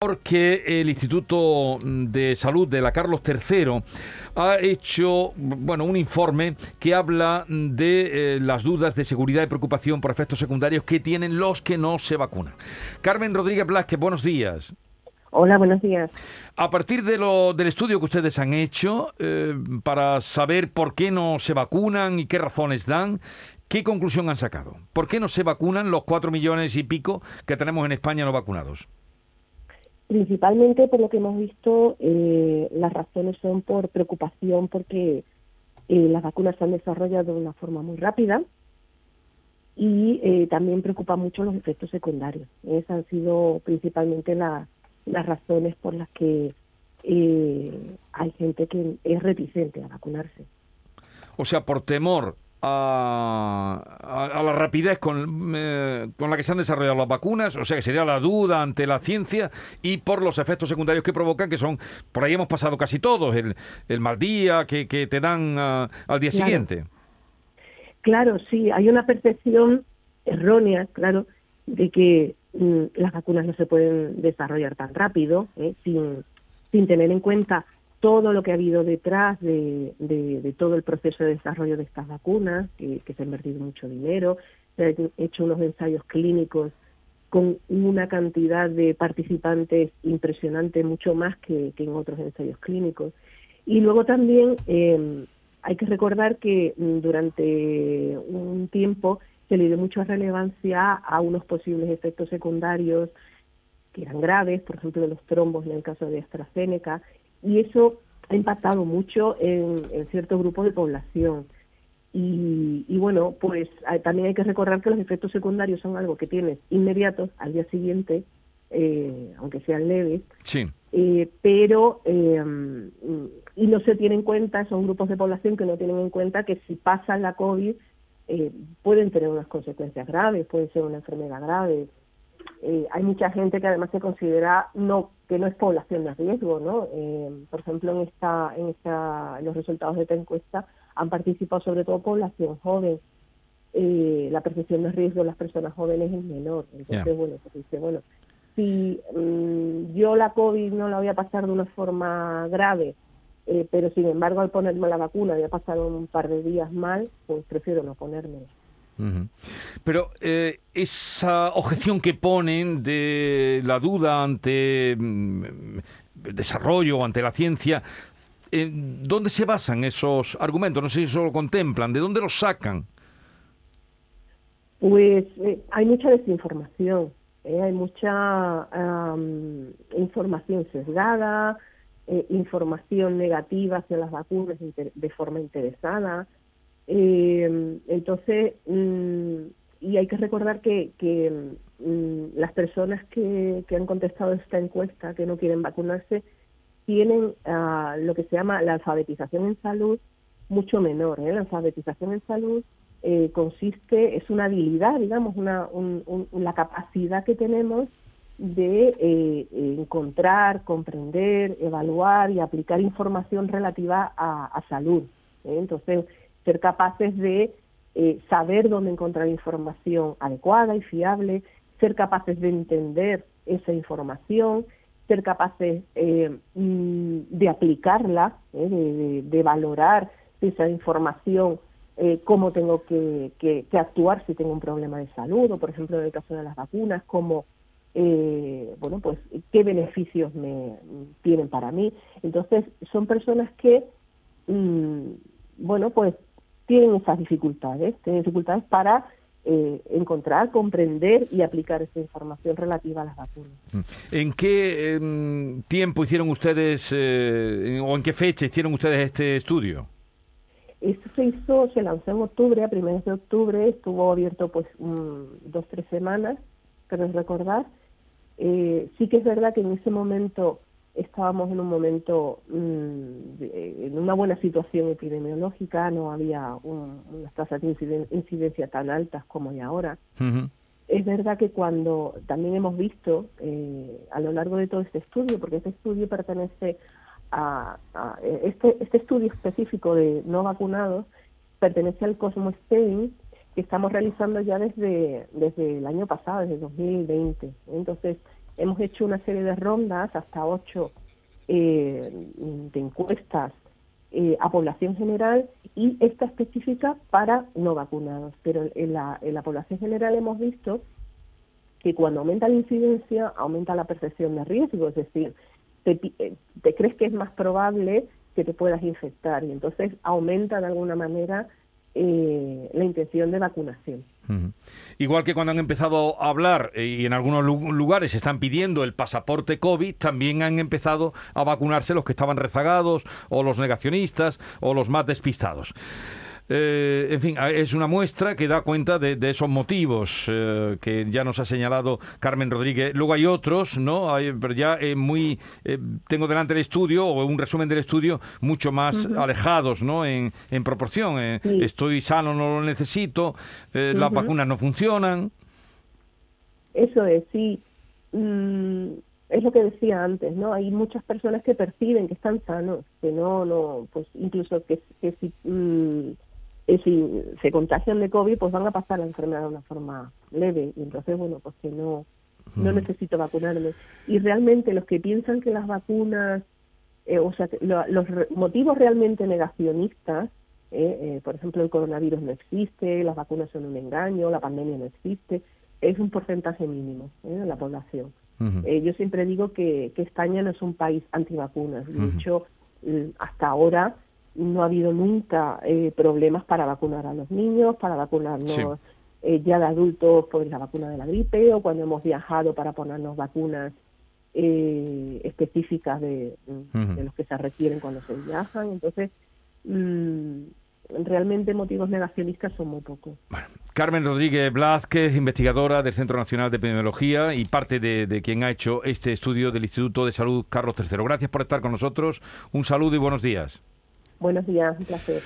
porque el Instituto de Salud de la Carlos III ha hecho bueno, un informe que habla de eh, las dudas de seguridad y preocupación por efectos secundarios que tienen los que no se vacunan. Carmen Rodríguez Blasquez, buenos días. Hola, buenos días. A partir de lo, del estudio que ustedes han hecho eh, para saber por qué no se vacunan y qué razones dan, ¿qué conclusión han sacado? ¿Por qué no se vacunan los cuatro millones y pico que tenemos en España no vacunados? Principalmente por lo que hemos visto, eh, las razones son por preocupación porque eh, las vacunas se han desarrollado de una forma muy rápida y eh, también preocupa mucho los efectos secundarios. Esas han sido principalmente las razones por las que hay gente que es reticente a vacunarse. O sea, por temor a, la rapidez con, eh, con, la que se han desarrollado las vacunas, o sea que sería la duda ante la ciencia y por los efectos secundarios que provocan, que son, por ahí hemos pasado casi todos, el, el mal día que, te dan ah, al día siguiente. Claro, sí, hay una percepción errónea, claro, de que mm, las vacunas no se pueden desarrollar tan rápido, ¿eh? sin, sin tener en cuenta todo lo que ha habido detrás de, todo el proceso de desarrollo de estas vacunas, que, se ha invertido mucho dinero, se han hecho unos ensayos clínicos con una cantidad de participantes impresionante, mucho más que, en otros ensayos clínicos. Y luego también em, hay que recordar que durante un tiempo se le dio mucha relevancia a unos posibles efectos secundarios que eran graves, por ejemplo, los trombos en el caso de AstraZeneca, y eso ha impactado mucho en, cierto grupo de población. Y, bueno, pues también hay que recordar que los efectos secundarios son algo que tienes inmediatos al día siguiente, eh, aunque sean leves, sí. Eh, pero eh, y no se tienen en cuenta, son grupos de población que no tienen en cuenta que si pasan la COVID pueden tener unas consecuencias graves, puede ser una enfermedad grave, eh, hay mucha gente que además se considera no que no es población de riesgo, ¿no? Eh, por ejemplo, en esta, en esta, los resultados de esta encuesta han participado sobre todo población joven. Eh, la percepción de riesgo de las personas jóvenes es menor. Entonces, bueno, pues dice, bueno, si mm, yo la COVID no la voy a pasar de una forma grave, pero sin embargo al ponerme la vacuna voy a pasar un par de días mal, pues prefiero no ponérmela. Pero eh, esa objeción que ponen de la duda ante mm, el desarrollo, ante la ciencia, eh, ¿dónde se basan esos argumentos? No sé si eso lo contemplan, ¿de dónde los sacan? Pues eh, hay mucha desinformación, hay mucha información sesgada, información negativa hacia las vacunas de forma interesada. Eh, entonces, mm, y hay que recordar que, que mm, las personas que, han contestado esta encuesta, que no quieren vacunarse, tienen ah, lo que se llama la alfabetización en salud mucho menor. ¿eh? La alfabetización en salud eh, consiste, es una habilidad, digamos, una, la capacidad que tenemos de eh, encontrar, comprender, evaluar y aplicar información relativa a, a salud. ¿eh? Entonces, ser capaces de eh, saber dónde encontrar información adecuada y fiable, ser capaces de entender esa información, ser capaces eh, mm, de aplicarla, eh, de, valorar esa información, cómo tengo que, actuar si tengo un problema de salud, o por ejemplo en el caso de las vacunas, cómo, bueno, pues qué beneficios me tienen para mí. Entonces, son personas que, mm, bueno, pues tienen esas dificultades, tienen dificultades para eh, encontrar, comprender y aplicar esa información relativa a las vacunas. Mm. ¿En qué em, tiempo hicieron ustedes eh, o en qué fecha hicieron ustedes este estudio? Esto se hizo, se lanzó en octubre, a primeros de octubre, estuvo abierto pues dos, tres semanas, creo recordar. Eh, sí que es verdad que en ese momento estábamos en un momento, mm, en una buena situación epidemiológica, no había unas tasas de incidencia tan altas como hay ahora. Es verdad que cuando también hemos visto eh, a lo largo de todo este estudio, porque este estudio pertenece a, este, este estudio específico de no vacunados, pertenece al Cosmo Spain, que estamos realizando ya desde, desde el año pasado, desde 2020. Entonces, hemos hecho una serie de rondas, hasta ocho, eh, de encuestas eh, a población general y esta específica para no vacunados. Pero en la, en la población general hemos visto que cuando aumenta la incidencia, aumenta la percepción de riesgo, es decir, te, eh, te crees que es más probable que te puedas infectar y entonces aumenta de alguna manera eh, la intención de vacunación. Igual que cuando han empezado a hablar eh, y en algunos lugares están pidiendo el pasaporte COVID, también han empezado a vacunarse los que estaban rezagados o los negacionistas o los más despistados. Eh, en fin, es una muestra que da cuenta de, esos motivos eh, que ya nos ha señalado Carmen Rodríguez. Luego hay otros, ¿no? pero ya eh, muy. tengo delante el estudio, o un resumen del estudio, mucho más alejados, ¿no? En, proporción. Estoy sano, no lo necesito, las vacunas no funcionan. Eso es, sí. Mm, es lo que decía antes, ¿no? Hay muchas personas que perciben que están sanos, que no, no, pues incluso que, que si. Mm, si se contagian de COVID, pues van a pasar la enfermedad de una forma leve. Y entonces, bueno, pues que no, no necesito vacunarme. Y realmente los que piensan que las vacunas, eh, o sea, los motivos realmente negacionistas, eh, eh, por ejemplo, el coronavirus no existe, las vacunas son un engaño, la pandemia no existe, es un porcentaje mínimo de la población. yo siempre digo que, que España no es un país antivacunas. De hecho, hasta ahora no ha habido nunca eh, problemas para vacunar a los niños, para vacunarnos eh, ya de adultos por la vacuna de la gripe o cuando hemos viajado para ponernos vacunas eh, específicas de, los que se requieren cuando se viajan. Entonces, mm, realmente motivos negacionistas son muy pocos. Carmen Rodríguez Blázquez, investigadora del Centro Nacional de Epidemiología y parte de, de, quien ha hecho este estudio del Instituto de Salud Carlos III. Gracias por estar con nosotros. Un saludo y buenos días. Buenos días, un placer.